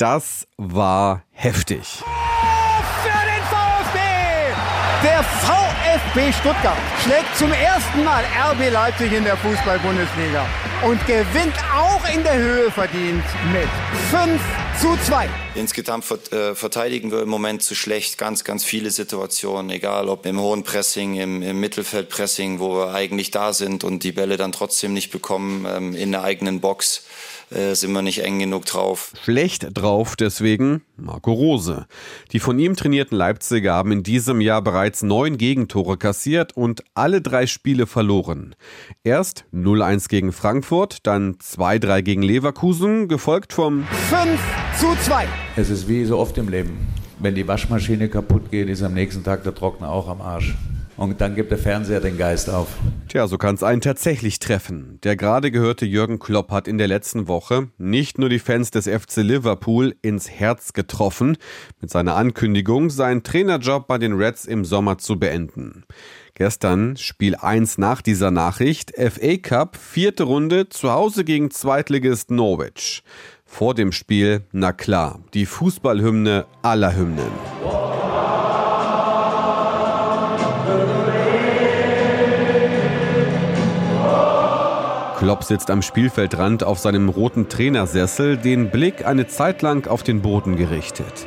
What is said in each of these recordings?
das war heftig. Für den VfB! Der VfB Stuttgart schlägt zum ersten Mal RB Leipzig in der Fußball-Bundesliga und gewinnt auch in der Höhe verdient mit 5 zu 2. Insgesamt äh, verteidigen wir im Moment zu schlecht ganz, ganz viele Situationen, egal ob im hohen Pressing, im, im Mittelfeldpressing, wo wir eigentlich da sind und die Bälle dann trotzdem nicht bekommen ähm, in der eigenen Box äh, sind wir nicht eng genug drauf. Schlecht drauf deswegen Marco Rose. Die von ihm trainierten Leipziger haben in diesem Jahr bereits neun Gegentore kassiert und alle drei Spiele verloren. Erst 0-1 gegen Frankfurt, dann 2-3 gegen Leverkusen, gefolgt vom 5 zu 2. Es ist wie so oft im Leben. Wenn die Waschmaschine kaputt geht, ist am nächsten Tag der Trockner auch am Arsch. Und dann gibt der Fernseher den Geist auf. Tja, so kann es einen tatsächlich treffen. Der gerade gehörte Jürgen Klopp hat in der letzten Woche nicht nur die Fans des FC Liverpool ins Herz getroffen, mit seiner Ankündigung, seinen Trainerjob bei den Reds im Sommer zu beenden. Gestern Spiel 1 nach dieser Nachricht, FA Cup, vierte Runde, zu Hause gegen Zweitligist Norwich. Vor dem Spiel, na klar, die Fußballhymne aller Hymnen. Klopp sitzt am Spielfeldrand auf seinem roten Trainersessel, den Blick eine Zeit lang auf den Boden gerichtet.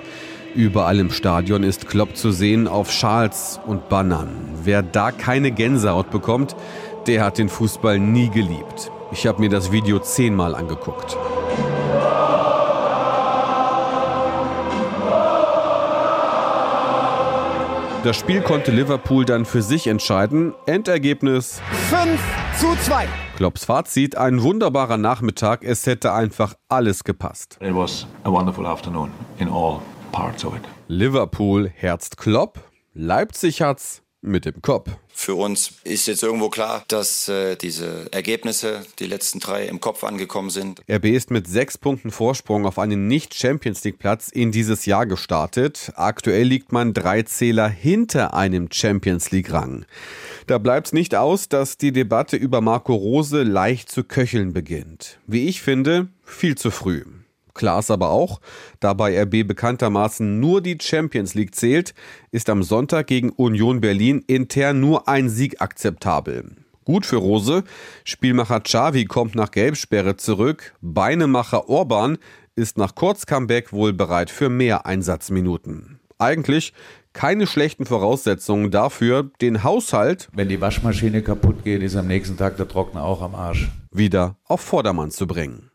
Überall im Stadion ist Klopp zu sehen auf Schals und Bannern. Wer da keine Gänsehaut bekommt, der hat den Fußball nie geliebt. Ich habe mir das Video zehnmal angeguckt. Das Spiel konnte Liverpool dann für sich entscheiden. Endergebnis 5 zu 2. Klopps Fazit, ein wunderbarer Nachmittag, es hätte einfach alles gepasst. It was a wonderful afternoon in all parts of it. Liverpool herzt Klopp, Leipzig hat's mit dem Kopf. Für uns ist jetzt irgendwo klar, dass äh, diese Ergebnisse, die letzten drei, im Kopf angekommen sind. RB ist mit sechs Punkten Vorsprung auf einen Nicht-Champions League-Platz in dieses Jahr gestartet. Aktuell liegt man drei Zähler hinter einem Champions League-Rang. Da bleibt's nicht aus, dass die Debatte über Marco Rose leicht zu köcheln beginnt. Wie ich finde, viel zu früh. Klar ist aber auch, da bei RB bekanntermaßen nur die Champions League zählt, ist am Sonntag gegen Union Berlin intern nur ein Sieg akzeptabel. Gut für Rose, Spielmacher Xavi kommt nach Gelbsperre zurück, Beinemacher Orban ist nach Kurzcomeback wohl bereit für mehr Einsatzminuten. Eigentlich keine schlechten Voraussetzungen dafür, den Haushalt, wenn die Waschmaschine kaputt geht, ist am nächsten Tag der Trockner auch am Arsch, wieder auf Vordermann zu bringen.